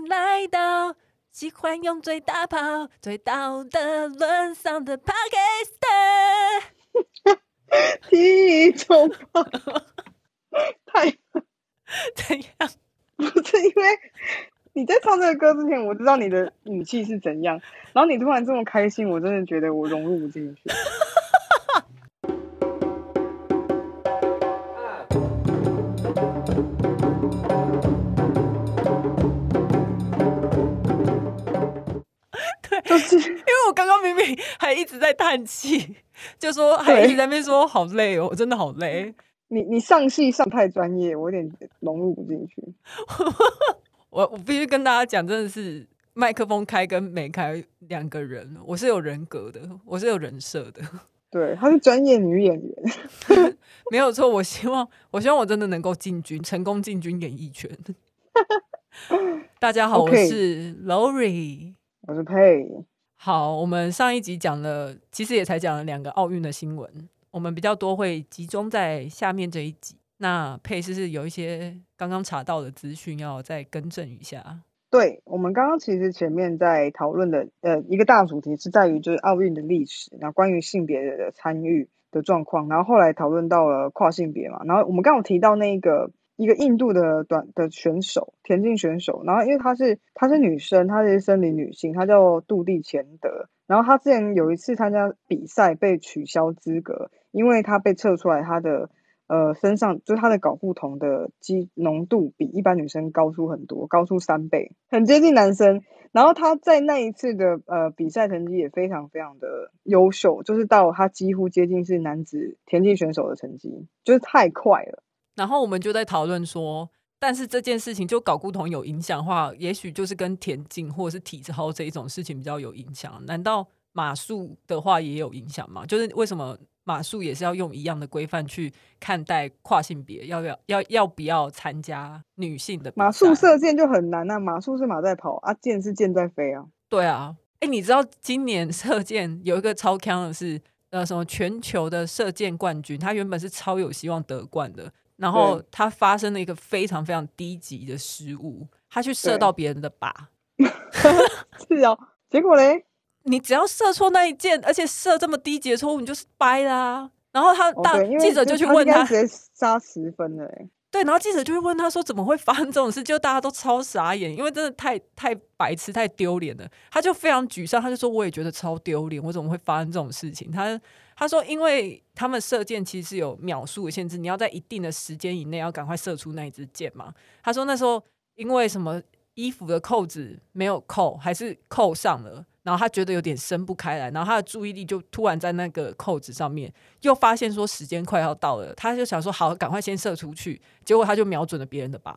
迎来到喜欢用最大炮最道德沦丧的 Podcaster。体重炮 太怎样？不是因为你在唱这个歌之前，我知道你的语气是怎样，然后你突然这么开心，我真的觉得我融入不进去。就是因为我刚刚明明还一直在叹气，就说还一直在那边说好累哦，我真的好累。你你上戏上太专业，我有点融入不进去。我我必须跟大家讲，真的是麦克风开跟没开两个人，我是有人格的，我是有人设的。对，她是专业女演员，没有错。我希望，我希望我真的能够进军，成功进军演艺圈。大家好.我是 Lori，我是佩。好，我们上一集讲了，其实也才讲了两个奥运的新闻。我们比较多会集中在下面这一集。那佩是是有一些刚刚查到的资讯，要再更正一下。对，我们刚刚其实前面在讨论的呃一个大主题是在于就是奥运的历史，然后关于性别的参与的状况，然后后来讨论到了跨性别嘛，然后我们刚刚提到那个一个印度的短的选手田径选手，然后因为她是她是女生，她是生理女性，她叫杜蒂钱德，然后她之前有一次参加比赛被取消资格。因为她被测出来，她的呃身上就是他的睾固酮的基浓度比一般女生高出很多，高出三倍，很接近男生。然后她在那一次的呃比赛成绩也非常非常的优秀，就是到她几乎接近是男子田径选手的成绩，就是太快了。然后我们就在讨论说，但是这件事情就睾固酮有影响的话，也许就是跟田径或者是体操这一种事情比较有影响。难道马术的话也有影响吗？就是为什么？马术也是要用一样的规范去看待跨性别，要不要要要不要参加女性的马术射箭就很难啊！马术是马在跑啊，箭是箭在飞啊。对啊，哎、欸，你知道今年射箭有一个超强的是呃什么全球的射箭冠军，他原本是超有希望得冠的，然后他发生了一个非常非常低级的失误，他去射到别人的靶，是哦，结果嘞？你只要射错那一箭，而且射这么低级的错误，你就是掰啦。然后他大、哦、记者就去问他，直接杀十分了。对，然后记者就会问他说：“怎么会发生这种事？”就大家都超傻眼，因为真的太太白痴、太丢脸了。他就非常沮丧，他就说：“我也觉得超丢脸，我怎么会发生这种事情？”他他说：“因为他们射箭其实有秒数的限制，你要在一定的时间以内要赶快射出那一支箭嘛。”他说：“那时候因为什么衣服的扣子没有扣，还是扣上了。”然后他觉得有点伸不开来，然后他的注意力就突然在那个扣子上面，又发现说时间快要到了，他就想说好，赶快先射出去。结果他就瞄准了别人的靶，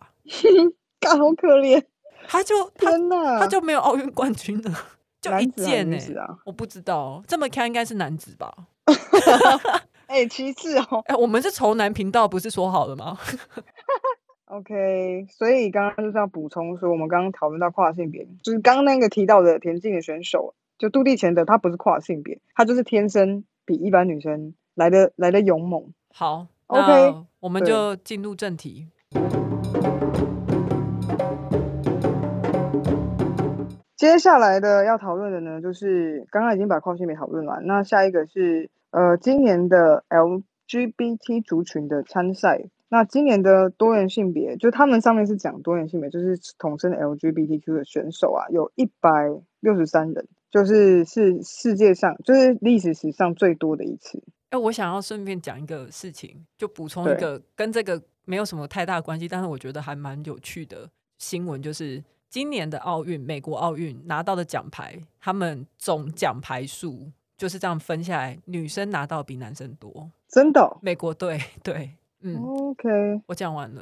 好可怜。他就天哪，他就没有奥运冠军了，就一箭呢、欸啊。我不知道，这么看应该是男子吧？哎、欸，其次哦，哎、欸，我们是仇男频道，不是说好了吗？OK，所以刚刚就是要补充说，我们刚刚讨论到跨性别，就是刚刚那个提到的田径的选手，就杜蒂钱德，他不是跨性别，他就是天生比一般女生来的来的勇猛。好，OK，我们就进入正题。接下来的要讨论的呢，就是刚刚已经把跨性别讨论完，那下一个是呃今年的 LGBT 族群的参赛。那今年的多元性别，就他们上面是讲多元性别，就是统称 LGBTQ 的选手啊，有一百六十三人，就是是世界上就是历史史上最多的一次。哎、欸，我想要顺便讲一个事情，就补充一个跟这个没有什么太大关系，但是我觉得还蛮有趣的新闻，就是今年的奥运，美国奥运拿到的奖牌，他们总奖牌数就是这样分下来，女生拿到比男生多，真的、哦？美国队对。嗯，OK，我讲完了。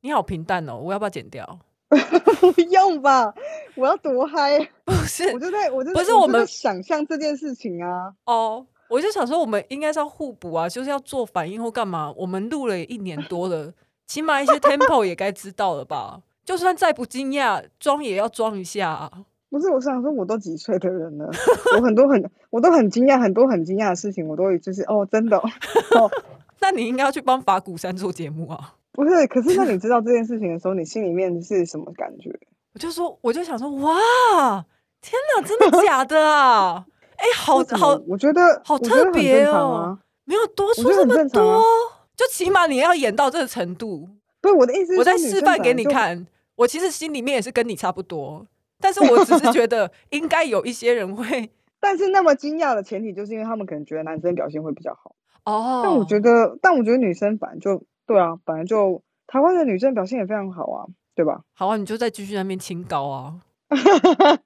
你好平淡哦，我要不要剪掉？不用吧，我要多嗨！不是，我就在，我就不是我们想象这件事情啊。哦，我就想说，我们应该是要互补啊，就是要做反应或干嘛。我们录了一年多了，起码一些 tempo 也该知道了吧？就算再不惊讶，装也要装一下啊。不是，我想说，我都几岁的人了，我很多很，我都很惊讶，很多很惊讶的事情，我都会就是哦，真的哦。哦那你应该要去帮法鼓山做节目啊？不是，可是那你知道这件事情的时候，你心里面是什么感觉？我就说，我就想说，哇，天哪，真的假的啊？哎、欸，好好，我觉得好特别哦，没有多说这么多，啊、就起码你要演到这个程度。不是我的意思，我在示范给你看。我其实心里面也是跟你差不多，但是我只是觉得应该有一些人会，但是那么惊讶的前提就是因为他们可能觉得男生表现会比较好哦。但我觉得，但我觉得女生反正就对啊，反正就台湾的女生表现也非常好啊，对吧？好啊，你就再继续在那边清高啊。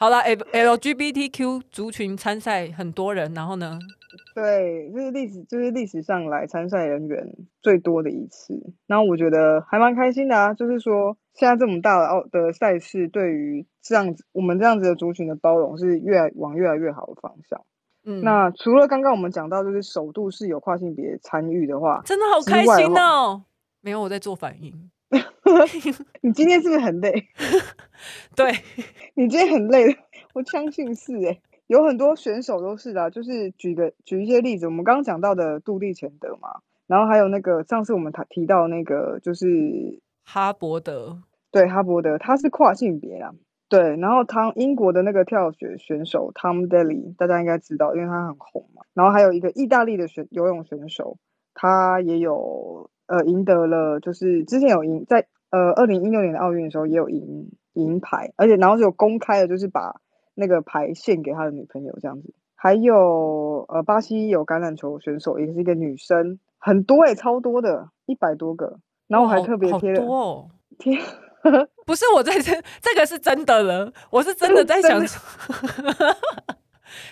好了，LGBTQ 族群参赛很多人，然后呢？对，这是历史，就是历史上来参赛人员最多的一次。然后我觉得还蛮开心的啊，就是说现在这么大的奥的赛事，对于这样子我们这样子的族群的包容是越来往越来越好的方向。嗯，那除了刚刚我们讲到，就是首度是有跨性别参与的话，真的好开心哦！没有我在做反应，你今天是不是很累？对，你今天很累，我相信是诶、欸有很多选手都是的、啊，就是举个举一些例子，我们刚刚讲到的杜立钱德嘛，然后还有那个上次我们提到那个就是哈伯德，对哈伯德，他是跨性别啊，对，然后汤英国的那个跳水选手 Tom Daley，大家应该知道，因为他很红嘛，然后还有一个意大利的选游泳选手，他也有呃赢得了，就是之前有赢在呃二零一六年的奥运的时候也有赢银牌，而且然后就有公开的，就是把。那个牌献给他的女朋友这样子，还有呃，巴西有橄榄球选手，也是一个女生，很多诶、欸，超多的，一百多个，然后我还特别贴了，哦、贴，不是我在这，这个是真的了，我是真的在想说，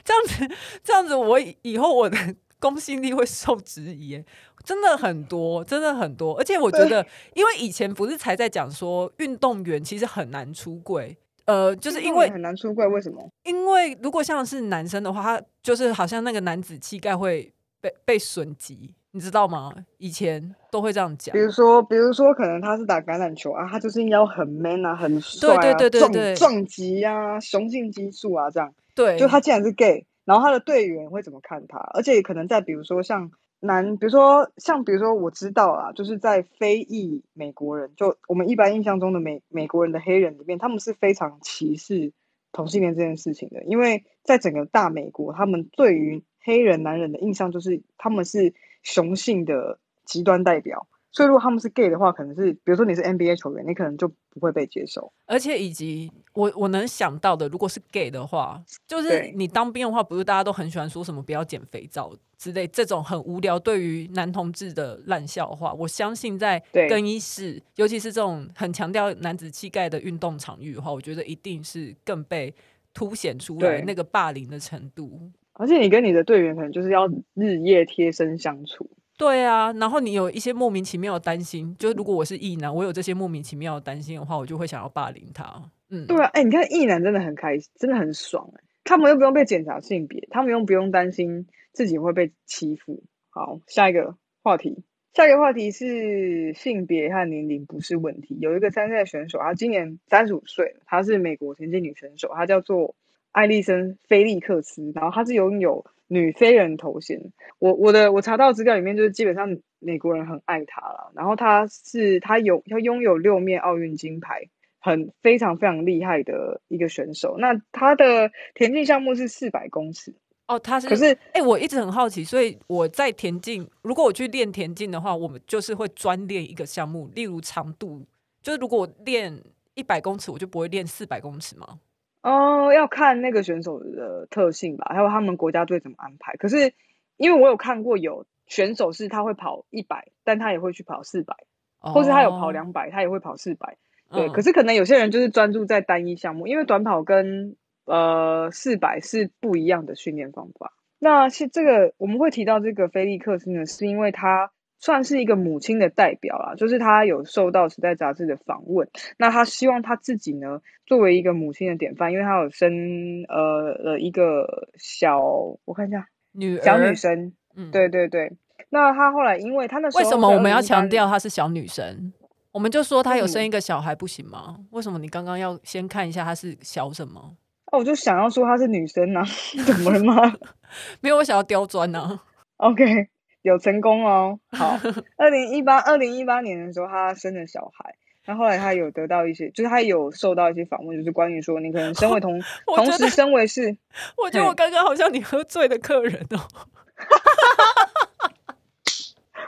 这样子，这样子，我以后我的公信力会受质疑，真的很多，真的很多，而且我觉得，因为以前不是才在讲说，运动员其实很难出柜。呃，就是因为很难出柜，为什么？因为如果像是男生的话，他就是好像那个男子气概会被被损及，你知道吗？以前都会这样讲。比如说，比如说，可能他是打橄榄球啊，他就是应该要很 man 啊，很帅啊，对对对对对，壮壮击啊，雄性激素啊，这样。对，就他既然是 gay，然后他的队员会怎么看他？而且可能在比如说像。男，比如说像，比如说我知道啊，就是在非裔美国人，就我们一般印象中的美美国人的黑人里面，他们是非常歧视同性恋这件事情的，因为在整个大美国，他们对于黑人男人的印象就是他们是雄性的极端代表。所以，如果他们是 gay 的话，可能是比如说你是 NBA 球员，你可能就不会被接受。而且，以及我我能想到的，如果是 gay 的话，就是你当兵的话，不是大家都很喜欢说什么不要捡肥皂之类这种很无聊对于男同志的烂笑话。我相信在更衣室，尤其是这种很强调男子气概的运动场域的话，我觉得一定是更被凸显出来那个霸凌的程度。而且，你跟你的队员可能就是要日夜贴身相处。对啊，然后你有一些莫名其妙的担心，就是如果我是异男，我有这些莫名其妙的担心的话，我就会想要霸凌他。嗯，对啊，哎，你看异男真的很开心，真的很爽哎，他们又不用被检查性别，他们又不用担心自己会被欺负。好，下一个话题，下一个话题是性别和年龄不是问题。有一个参赛选手，他今年三十五岁了，他是美国田径女选手，她叫做艾莉森·菲利克斯，然后她是拥有。女飞人头衔，我我的我查到资料里面就是基本上美国人很爱她了，然后她是她有她拥有六面奥运金牌，很非常非常厉害的一个选手。那她的田径项目是四百公尺哦，她是可是哎、欸，我一直很好奇，所以我在田径，如果我去练田径的话，我们就是会专练一个项目，例如长度，就是如果我练一百公尺，我就不会练四百公尺吗？哦，要看那个选手的特性吧，还有他们国家队怎么安排。可是，因为我有看过有选手是他会跑一百，但他也会去跑四百，哦，或是他有跑两百，他也会跑四百。对，嗯，可是可能有些人就是专注在单一项目，因为短跑跟呃四百是不一样的训练方法。那是这个我们会提到这个菲利克斯呢，是因为他。算是一个母亲的代表啦，就是她有受到《时代》杂志的访问，那她希望她自己呢，作为一个母亲的典范，因为她有生呃了一个小，我看一下，女小女生，嗯，对对对。那她后来，因为她那时候为什么我们要强调她是小女生？我们就说她有生一个小孩不行吗？为什么你刚刚要先看一下她是小什么？哦，我就想要说她是女生啊，怎么了吗？没有，我想要刁钻呢。OK。有成功哦，好。二零一八二零一八年的时候，他生了小孩。然后后来他有得到一些，就是他有受到一些访问，就是关于说你可能身为同，同时身为是，我觉得我刚刚好像你喝醉的客人哦，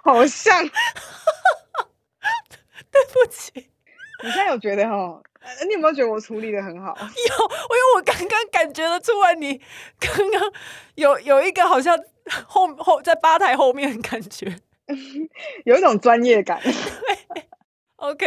好像，对不起，你现在有觉得哈？你有没有觉得我处理的很好？有，因为我刚刚感觉得出来，你刚刚有有一个好像后后在吧台后面感觉，有一种专业感。OK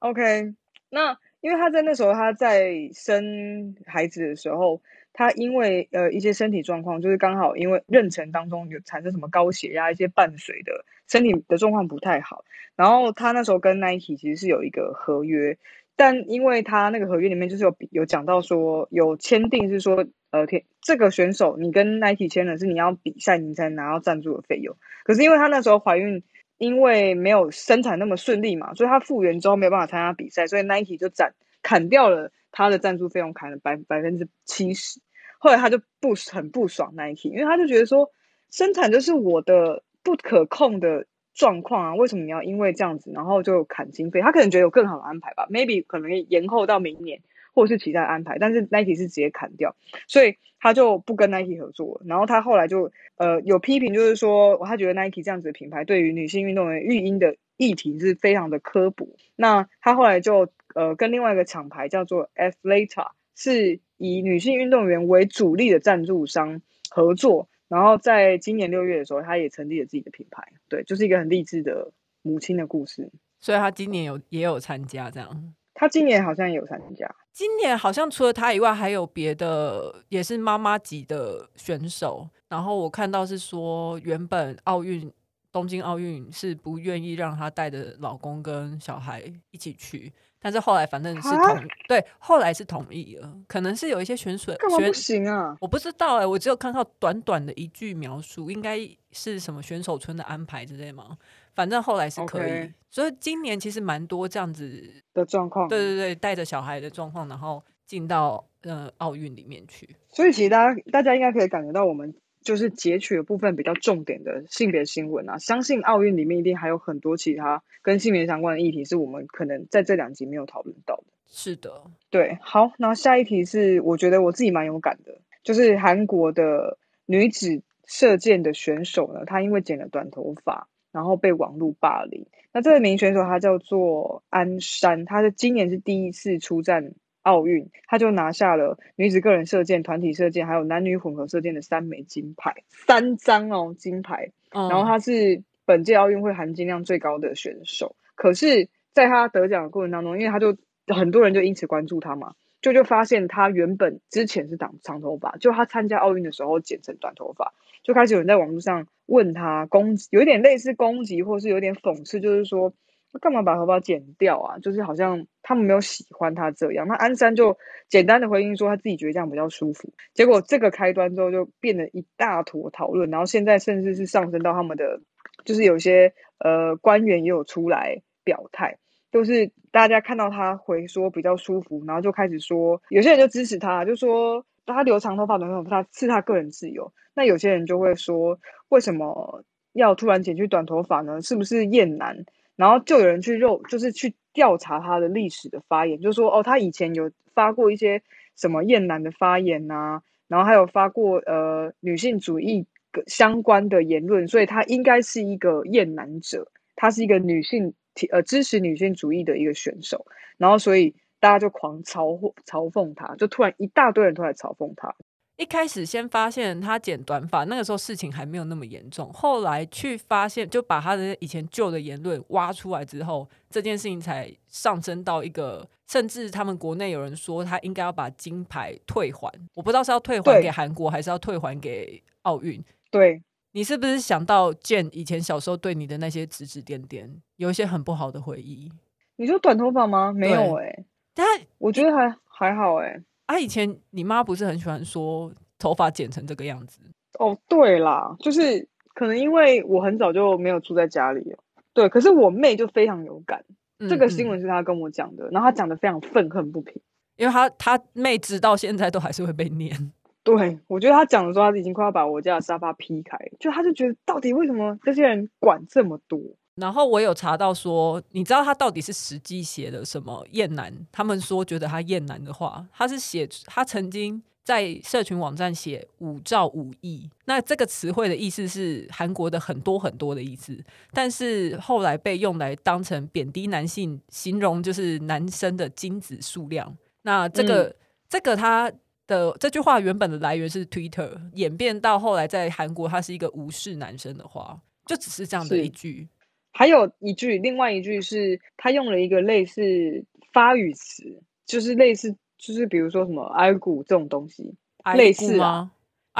OK，那因为他在那时候他在生孩子的时候，他因为呃一些身体状况，就是刚好因为妊娠当中有产生什么高血压，一些伴随的身体的状况不太好，然后他那时候跟 Nike 其实是有一个合约。但因为他那个合约里面就是有有讲到说有签订是说呃天这个选手你跟 Nike 签的是你要比赛你才拿到赞助的费用，可是因为他那时候怀孕，因为没有生产那么顺利嘛，所以他复原之后没有办法参加比赛，所以 Nike 就斩砍掉了他的赞助费用，砍了百百分之七十。后来他就不很不爽 Nike，因为他就觉得说生产就是我的不可控的。状况啊，为什么你要因为这样子，然后就砍经费？他可能觉得有更好的安排吧，maybe 可能延后到明年，或者是其他安排。但是 Nike 是直接砍掉，所以他就不跟 Nike 合作了。然后他后来就呃有批评，就是说他觉得 Nike 这样子的品牌对于女性运动员育婴的议题是非常的刻薄。那他后来就呃跟另外一个厂牌叫做 Athleta，是以女性运动员为主力的赞助商合作。然后在今年六月的时候，他也成立了自己的品牌，对，就是一个很励志的母亲的故事。所以他今年有也有参加这样。他今年好像也有参加。今年好像除了他以外，还有别的也是妈妈级的选手。然后我看到是说，原本奥运东京奥运是不愿意让他带着老公跟小孩一起去。但是后来反正是同蛤对，后来是同意了，可能是有一些选手干嘛不行啊？我不知道哎、欸，我只有看到短短的一句描述，应该是什么选手村的安排之类吗？反正后来是可以，Okay. 所以今年其实蛮多这样子的状况，对对对，带着小孩的状况，然后进到呃奥运里面去。所以其实大家大家应该可以感觉到我们。就是截取了部分比较重点的性别新闻啊，相信奥运里面一定还有很多其他跟性别相关的议题，是我们可能在这两集没有讨论到的。是的，对，好，那下一题是我觉得我自己蛮有感的，就是韩国的女子射箭的选手呢，她因为剪了短头发，然后被网络霸凌。那这名选手他叫做安山，他是今年是第一次出战。奥运，他就拿下了女子个人射箭、团体射箭，还有男女混合射箭的三枚金牌，三张哦金牌。嗯、然后他是本届奥运会含金量最高的选手。可是，在他得奖的过程当中，因为他就很多人就因此关注他嘛，就就发现他原本之前是长长头发，就他参加奥运的时候剪成短头发，就开始有人在网络上问他攻击，有一点类似攻击，或是有点讽刺，就是说。干嘛把头发剪掉啊？就是好像他们没有喜欢他这样。那安山就简单的回应说，他自己觉得这样比较舒服。结果这个开端之后，就变得一大坨讨论，然后现在甚至是上升到他们的，就是有些呃官员也有出来表态，就是大家看到他回说比较舒服，然后就开始说，有些人就支持他，就说他留长头发、短头发，他是他个人自由。那有些人就会说，为什么要突然剪去短头发呢？是不是厌男？然后就有人去肉，就是去调查他的历史的发言，就说哦，他以前有发过一些什么厌男的发言呐、然后还有发过呃女性主义相关的言论，所以他应该是一个厌男者，他是一个女性呃支持女性主义的一个选手，然后所以大家就狂嘲讽嘲讽他，就突然一大堆人都来嘲讽他。一开始先发现他剪短发，那个时候事情还没有那么严重。后来去发现，就把他的以前旧的言论挖出来之后，这件事情才上升到一个，甚至他们国内有人说他应该要把金牌退还。我不知道是要退还给韩国，还是要退还给奥运。对，你是不是想到 Jane 以前小时候对你的那些指指点点，有一些很不好的回忆？你说短头发吗？没有哎、欸，但我觉得还还好哎、欸。啊，以前你妈不是很喜欢说头发剪成这个样子？哦，对啦，就是可能因为我很早就没有住在家里了，对。可是我妹就非常有感，嗯、这个新闻是她跟我讲的，嗯、然后她讲的非常愤恨不平，因为她她妹直到现在都还是会被念。对，我觉得她讲的时候，她已经快要把我家的沙发劈开，就她就觉得到底为什么这些人管这么多？然后我有查到说，你知道他到底是实际写的什么厌男？他们说觉得他厌男的话，他是写他曾经在社群网站写“五兆五亿”，那这个词汇的意思是韩国的很多很多的意思，但是后来被用来当成贬低男性，形容就是男生的精子数量。那这个、嗯、这个他的这句话原本的来源是 Twitter，演变到后来在韩国，他是一个无视男生的话，就只是这样的一句。还有一句，另外一句是他用了一个类似发语词，就是类似，就是比如说什么“挨骨”这种东西，类似吗？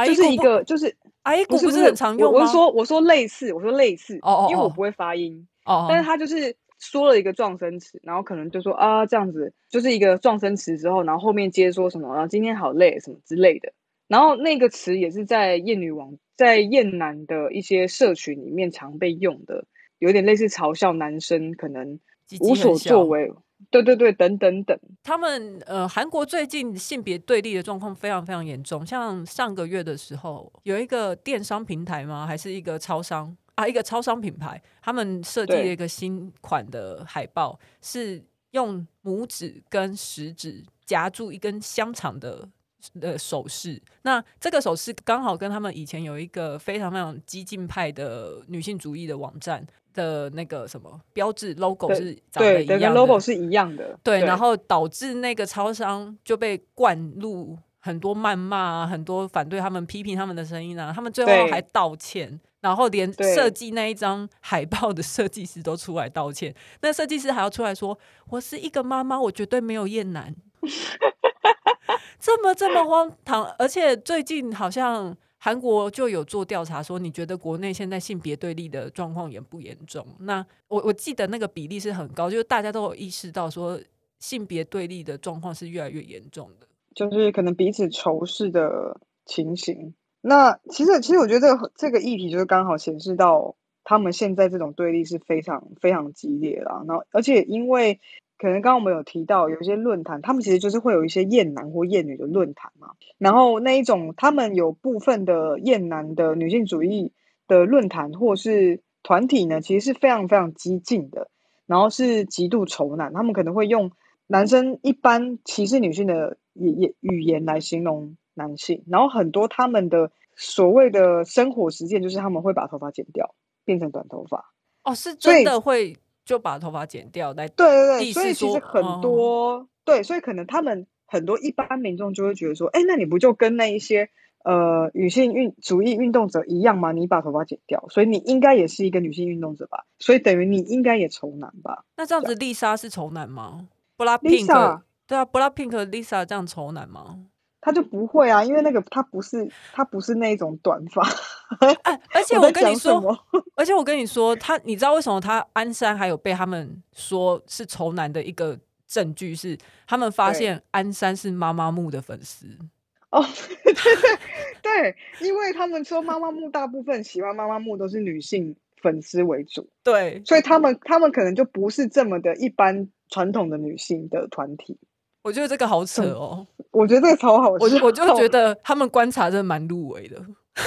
就是一个，就是“挨骨”不是很常用吗？我是说，我说类似，我说类似，哦，因为我不会发音，哦，但是他就是说了一个撞声词，然后可能就说啊这样子，就是一个撞声词之后，然后后面接说什么，然后今天好累什么之类的，然后那个词也是在厌女网，在厌男的一些社群里面常被用的。有点类似嘲笑男生可能无所作为，对对对，等等等。他们呃，韩国最近性别对立的状况非常非常严重。像上个月的时候，有一个电商平台吗？还是一个超商啊？一个超商品牌，他们设计了一个新款的海报，是用拇指跟食指夹住一根香肠的。的手势，那这个手势刚好跟他们以前有一个非常非常激进派的女性主义的网站的那个什么标志 logo 是长得一样，logo 是一样的，对，然后导致那个超商就被灌入很多谩骂啊，很多反对他们、批评他们的声音啊，他们最后还道歉，然后连设计那一张海报的设计师都出来道歉，那设计师还要出来说：“我是一个妈妈，我绝对没有厌男。”这么这么荒唐，而且最近好像韩国就有做调查，说你觉得国内现在性别对立的状况严不严重？那我我记得那个比例是很高，就是大家都有意识到说性别对立的状况是越来越严重的，就是可能彼此仇视的情形。那其实其实我觉得这个这个议题就是刚好显示到他们现在这种对立是非常非常激烈啦。然后而且因为。可能刚刚我们有提到，有一些论坛，他们其实就是会有一些厌男或厌女的论坛嘛。然后那一种，他们有部分的厌男的女性主义的论坛或是团体呢，其实是非常非常激进的，然后是极度仇男。他们可能会用男生一般歧视女性的语言语言来形容男性，然后很多他们的所谓的生活实践就是他们会把头发剪掉，变成短头发。哦，是真的会。就把头发剪掉来，对对对，所以其实很多、哦、对，所以可能他们很多一般民众就会觉得说，哎，那你不就跟那一些呃女性运主义运动者一样吗？你把头发剪掉，所以你应该也是一个女性运动者吧？所以等于你应该也仇男吧？那这样子，丽莎是仇男吗？BLACKPINK 对啊，BLACKPINK Lisa 这样仇男吗？他就不会啊，因为那个他不是他不是那种短发，哎，而。且我跟你说，而且我跟你说，他你知道为什么他鞍山还有被他们说是仇男的一个证据是，他们发现鞍山是妈妈木的粉丝哦，对 对对，因为他们说妈妈木大部分喜欢妈妈木都是女性粉丝为主，对，所以他们他们可能就不是这么的一般传统的女性的团体。我觉得这个好扯哦，我觉得这个超好笑。我我就觉 得他们观察真的蛮入微的，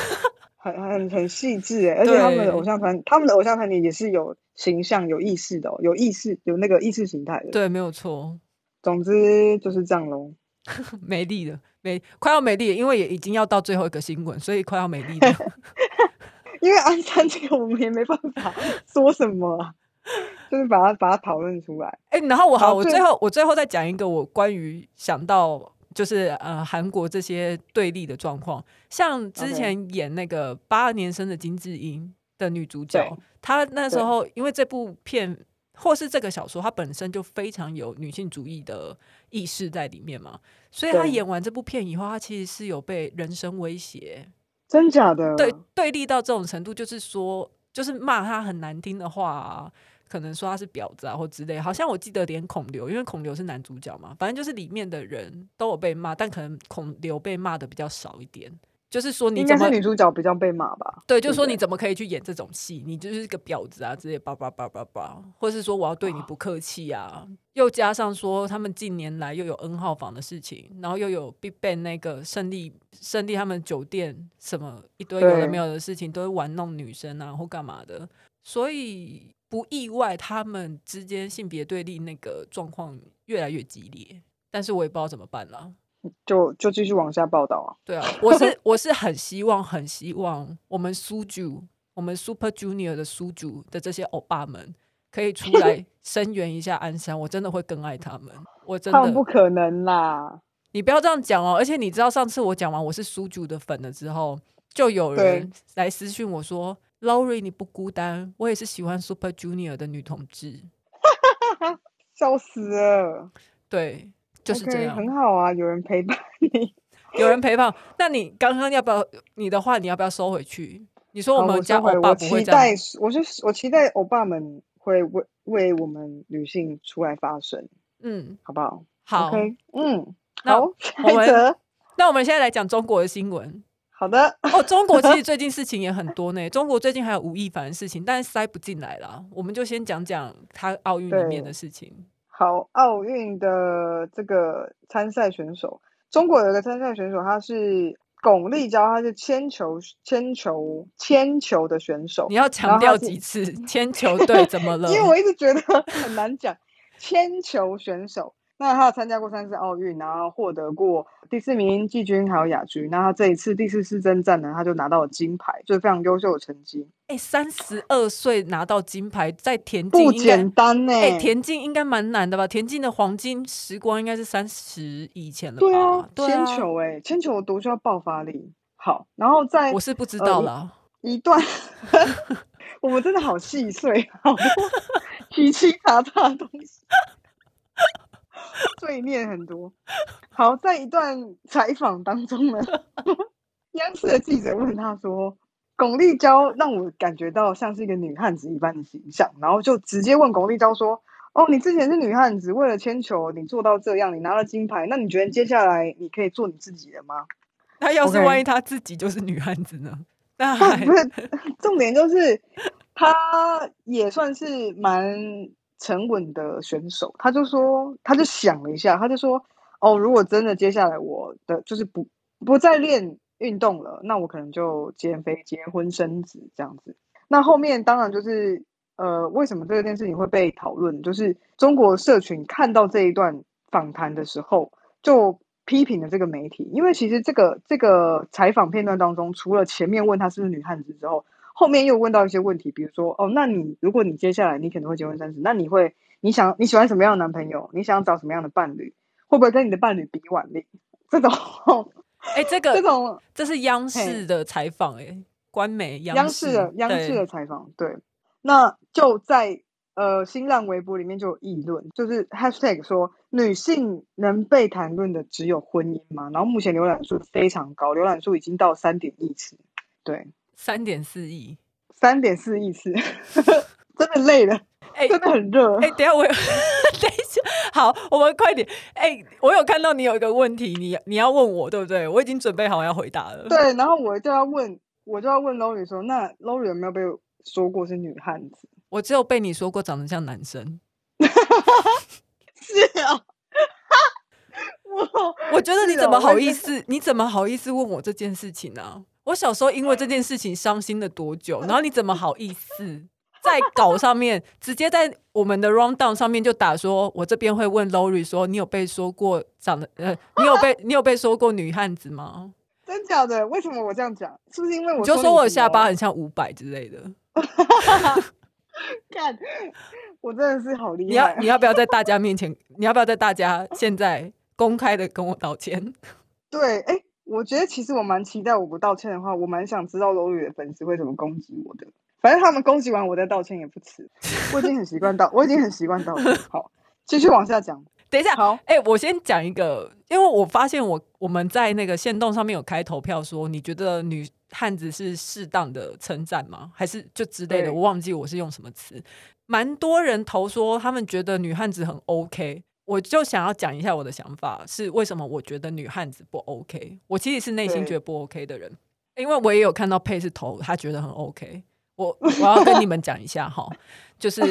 很很很细致哎，而且他们的偶像团，他们的偶像团体也是有形象、有意识的、哦，有意识、有那个意识形态的。对，没有错。总之就是这样喽。美丽的，美快要美丽，因为也已经要到最后一个新闻，所以快要美丽了。因为安山这个，我们也没办法说什么啊。就是把它把它讨论出来，哎、欸，然后我好，我最后我最后再讲一个我关于想到就是呃韩国这些对立的状况，像之前演那个八二年生的金智英的女主角，她那时候因为这部片或是这个小说，她本身就非常有女性主义的意识在里面嘛，所以她演完这部片以后，她其实是有被人身威胁，真假的？对，对立到这种程度，就是说就是骂他很难听的话啊。可能说他是婊子啊，或之类，好像我记得连孔刘，因为孔刘是男主角嘛，反正就是里面的人都有被骂，但可能孔刘被骂的比较少一点。就是说你，你应该是女主角比较被骂吧？对，就是说你怎么可以去演这种戏？你就是个婊子啊，之类叭叭叭叭叭，或是说我要对你不客气啊。又加上说他们近年来又有 N 号房的事情，然后又有 BigBang 那个胜利胜利他们酒店什么一堆有的没有的事情，都会玩弄女生啊或干嘛的，所以。不意外，他们之间性别对立那个状况越来越激烈，但是我也不知道怎么办了。就就继续往下报道啊。对啊，我是 我是很希望很希望我们苏九，我们 Super Junior 的苏九的这些欧巴们可以出来 声援一下安山，我真的会更爱他们。我真的不可能啦！你不要这样讲哦。而且你知道上次我讲完我是苏九的粉了之后，就有人来私讯我说：“Lori，你不孤单，我也是喜欢 Super Junior 的女同志。”笑死了！对。就是这样，okay, 很好啊，有人陪伴你，有人陪伴。那你刚刚要不要你的话，你要不要收回去？你说我们家欧巴不会这样，我，我期待，我是我期待欧巴们会为为我们女性出来发声。嗯，好不好？好，okay, 嗯，那好，我们那我们现在来讲中国的新闻。好的，哦，中国其实 最近事情也很多呢。中国最近还有吴亦凡的事情，但是塞不进来了。我们就先讲讲他奥运里面的事情。好，奥运的这个参赛选手，中国有一个参赛选手，他是巩立姣，他是铅球铅球铅球的选手。你要强调几次铅球队怎么了？因为我一直觉得很难讲，铅球选手。那他参加过三次奥运，然后获得过第四名季军还有亚军。那他这一次第四次征战呢，他就拿到了金牌，就是非常优秀的成绩。哎、欸，三十二岁拿到金牌，在田径不简单呢。哎、欸，田径应该蛮难的吧？田径的黄金时光应该是三十以前了吧？对啊，铅、啊、球哎、欸，铅球多需要爆发力。好，然后在我是不知道了、呃、一段，我们真的好细碎，好多 奇奇葩葩的东西。碎念很多。好，在一段采访当中呢，央视的记者问他说：“巩立姣让我感觉到像是一个女汉子一般的形象。”然后就直接问巩立姣说：“哦，你之前是女汉子，为了铅球你做到这样，你拿了金牌，那你觉得接下来你可以做你自己的吗？”他要是万一他自己就是女汉子呢？那不是 重点，就是他也算是蛮。沉稳的选手，他就说，他就想了一下，他就说，哦，如果真的接下来我的就是不不再练运动了，那我可能就减肥、结婚、生子这样子。那后面当然就是，呃，为什么这件事情会被讨论？就是中国社群看到这一段访谈的时候，就批评了这个媒体，因为其实这个这个采访片段当中，除了前面问他是不是女汉子之后。后面又问到一些问题，比如说哦，那你如果你接下来你可能会结婚生子，那你会你想你喜欢什么样的男朋友？你想找什么样的伴侣？会不会跟你的伴侣比腕力？这种，哎、欸，这个这种这是央视的采访，哎，官媒央视的央视的采访，对。那就在呃新浪微博里面就有议论，就是 hashtag 说女性能被谈论的只有婚姻吗？然后目前浏览数非常高，浏览数已经到三点一次，对。三点四亿，三点四亿次，真的累了，哎、欸，真的很热。哎、欸，等一下我有，等一下，好，我们快点。哎、欸，我有看到你有一个问题，你你要问我，对不对？我已经准备好要回答了。对，然后我就要问，我就要问 Lori 说，那 Lori 有没有被说过是女汉子？我只有被你说过长得像男生。是啊，我我觉得你怎么好意思？你怎么好意思问我这件事情呢、啊？我小时候因为这件事情伤心了多久？然后你怎么好意思 在稿上面直接在我们的 rundown 上面就打说，我这边会问 Lori 说，你有被说过长得呃，你有被 你有被说过女汉子吗？真假的？为什么我这样讲？是不是因为我就说我下巴很像五百之类的？看，我真的是好厉害！你要你要不要在大家面前？你要不要在大家现在公开的跟我道歉？对，哎、欸。我觉得其实我蛮期待，我不道歉的话，我蛮想知道 Lori 的粉丝会怎么攻击我的。反正他们攻击完我再道歉也不迟。我已经很习惯道，我已经很习惯道歉。好，继续往下讲。等一下，好，哎、欸，我先讲一个，因为我发现我我们在那个线动上面有开投票，说你觉得女汉子是适当的称赞吗？还是就之类的？我忘记我是用什么词。蛮多人投说他们觉得女汉子很 OK。我就想要讲一下我的想法，是为什么我觉得女汉子不 OK。我其实是内心觉得不 OK 的人，因为我也有看到佩是头，他觉得很 OK。我我要跟你们讲一下哈，就是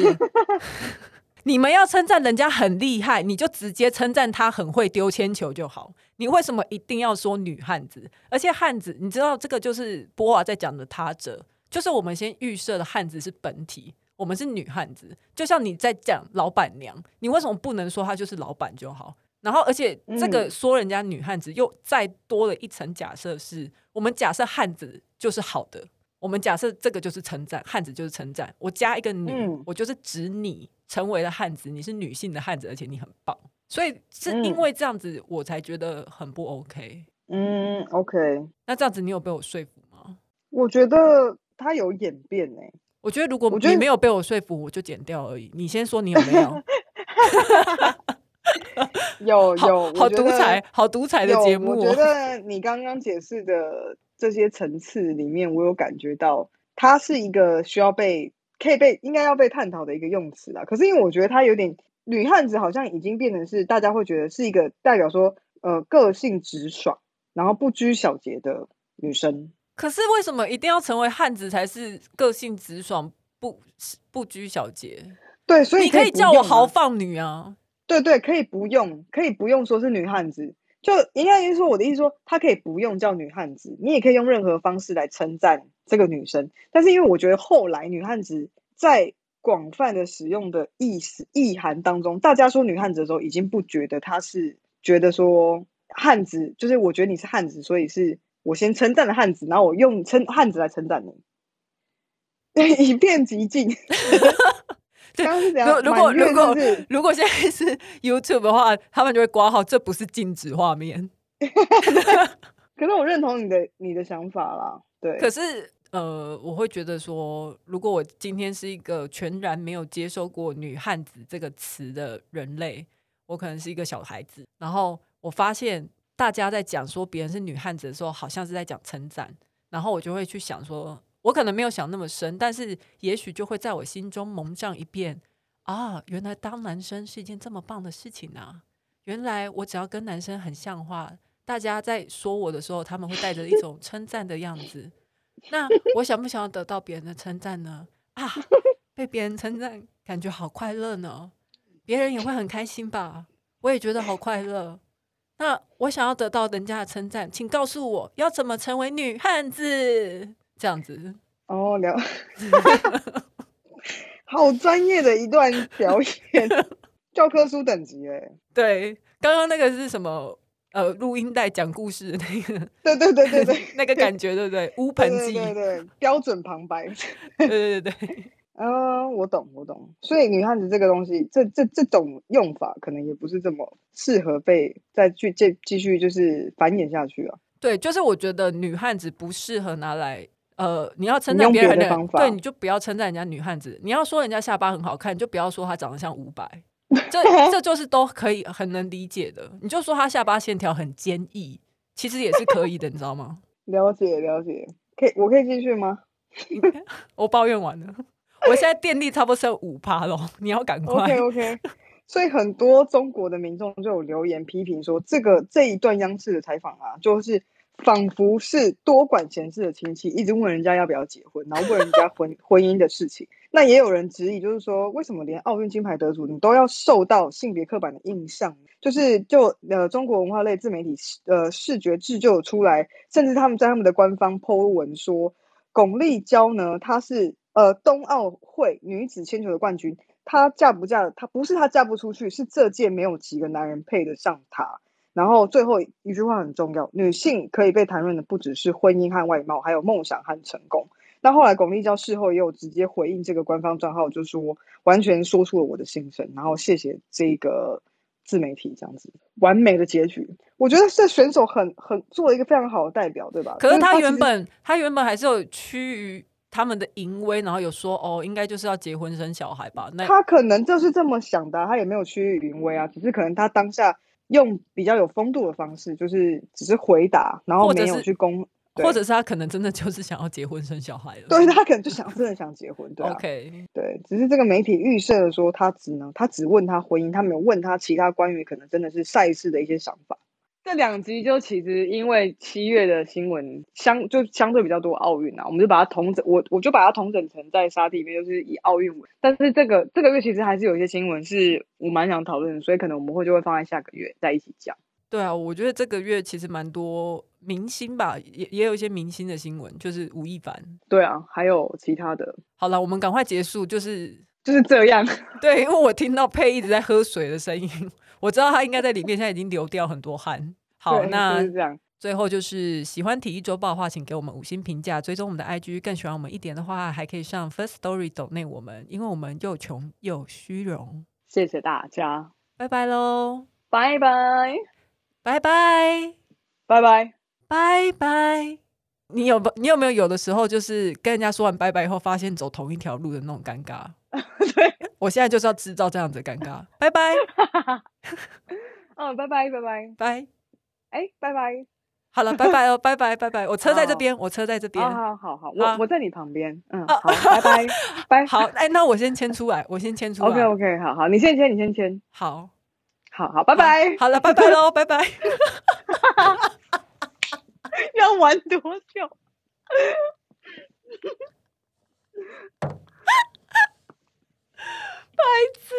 你们要称赞人家很厉害，你就直接称赞他很会丢铅球就好。你为什么一定要说女汉子？而且汉子，你知道这个就是波娃在讲的他者，就是我们先预设的汉子是本体。我们是女汉子，就像你在讲老板娘，你为什么不能说她就是老板就好？然后，而且这个说人家女汉子，又再多了一层假设，是我们假设汉子就是好的，我们假设这个就是称赞，汉子就是称赞。我加一个女，嗯、我就是指你成为了汉子，你是女性的汉子，而且你很棒。所以是因为这样子，我才觉得很不 OK。嗯，OK。那这样子，你有被我说服吗？我觉得他有演变呢、欸。我觉得如果你没有被我说服，我就剪掉而已。你先说你有没有？有有，好独裁，好独裁的节目。我觉得你刚刚解释的这些层次里面，我有感觉到它是一个需要被可以被应该要被探讨的一个用词啦。可是因为我觉得它有点女汉子，好像已经变成是大家会觉得是一个代表说呃个性直爽，然后不拘小节的女生。可是为什么一定要成为汉子才是个性直爽、不不拘小节？对，所以你可以叫我豪放女啊。对对，可以不用，可以不用说是女汉子，就应该是说我的意思说，她可以不用叫女汉子，你也可以用任何方式来称赞这个女生。但是因为我觉得后来女汉子在广泛的使用的意思意涵当中，大家说女汉子的时候，已经不觉得她是觉得说汉子，就是我觉得你是汉子，所以是我先称赞了汉子，然后我用称汉子来称赞你，以变即进。如果如果 如果现在是 YouTube 的话，他们就会挂号，这不是禁止画面。可是我认同你的你的想法啦，对。可是呃，我会觉得说，如果我今天是一个全然没有接受过“女汉子”这个词的人类，我可能是一个小孩子，然后我发现大家在讲说别人是女汉子的时候，好像是在讲称赞，然后我就会去想说。我可能没有想那么深，但是也许就会在我心中蒙上一遍啊！原来当男生是一件这么棒的事情啊！原来我只要跟男生很像话，大家在说我的时候，他们会带着一种称赞的样子。那我想不想要得到别人的称赞呢？啊，被别人称赞，感觉好快乐呢！别人也会很开心吧？我也觉得好快乐。那我想要得到人家的称赞，请告诉我要怎么成为女汉子。这样子哦，聊，好专业的一段表演，教科书等级哎。对，刚刚那个是什么？呃，录音带讲故事的那个，对对对对对，那个感觉对不对？乌盆记，对对对，标准旁白，对对对对。啊，我懂我懂。所以女汉子这个东西，这这这种用法，可能也不是这么适合被再去继继续就是繁衍下去啊。对，就是我觉得女汉子不适合拿来。呃，你要称赞别人的，方法对，你就不要称赞人家女汉子。你要说人家下巴很好看，你就不要说她长得像伍佰，这这就是都可以很能理解的。你就说她下巴线条很坚毅，其实也是可以的，你知道吗？了解了解，可以，我可以继续吗？我抱怨完了，我现在电力差不多剩五趴了，你要赶快。OK OK。所以很多中国的民众就有留言批评说，这个这一段央视的采访啊，就是。仿佛是多管闲事的亲戚，一直问人家要不要结婚，然后问人家婚 婚姻的事情。那也有人质疑，就是说，为什么连奥运金牌得主你都要受到性别刻板的印象？就是就呃，中国文化类自媒体呃视觉制就有出来，甚至他们在他们的官方 po 文说，巩立姣呢，她是呃冬奥会女子铅球的冠军，她嫁不嫁？她不是她嫁不出去，是这届没有几个男人配得上她。然后最后一句话很重要，女性可以被谈论的不只是婚姻和外貌，还有梦想和成功。那后来巩立姣事后也有直接回应这个官方账号，就说完全说出了我的心声，然后谢谢这个自媒体这样子完美的结局。我觉得这选手很很做了一个非常好的代表，对吧？可是他原本他，他原本还是有趋于他们的淫威，然后有说哦，应该就是要结婚生小孩吧？那他可能就是这么想的，他也没有趋于淫威啊，只是可能他当下。用比较有风度的方式，就是只是回答，然后没有去攻，或者是，或者是他可能真的就是想要结婚生小孩了。对，他可能就想真的想结婚，对、啊、OK，对，只是这个媒体预设了说他只能他只问他婚姻，他没有问他其他关于可能真的是赛事的一些想法。这两集就其实因为七月的新闻相就相对比较多奥运啊，我们就把它统整，我我就把它统整成在沙地里面，就是以奥运为。但是这个这个月其实还是有一些新闻是我蛮想讨论的，所以可能我们会就会放在下个月再一起讲。对啊，我觉得这个月其实蛮多明星吧，也也有一些明星的新闻，就是吴亦凡。对啊，还有其他的。好了，我们赶快结束，就是就是这样。对，因为我听到佩一直在喝水的声音，我知道他应该在里面，现在已经流掉很多汗。好，那。最后就是喜欢体育周报的话，请给我们五星评价，追踪我们的 IG。更喜欢我们一点的话，还可以上 First Story 抖内我们，因为我们又穷又虚荣。谢谢大家，拜拜喽，拜拜，拜拜，拜拜，拜拜。你有不？你有没有有的时候就是跟人家说完拜拜以后，发现走同一条路的那种尴尬？对，我现在就是要制造这样子的尴尬。拜拜，嗯，拜拜，拜拜，拜，哎，拜拜。好了，拜拜哦，拜拜拜拜，我车在这边，我车在这边，好好好好，我我在你旁边，嗯，好，拜拜 拜，好，哎，那我先签出来，我先签出来，OK OK，好好，你先签，你先签，好，好好，拜拜，好了，拜拜喽，拜拜，要玩多久？白痴。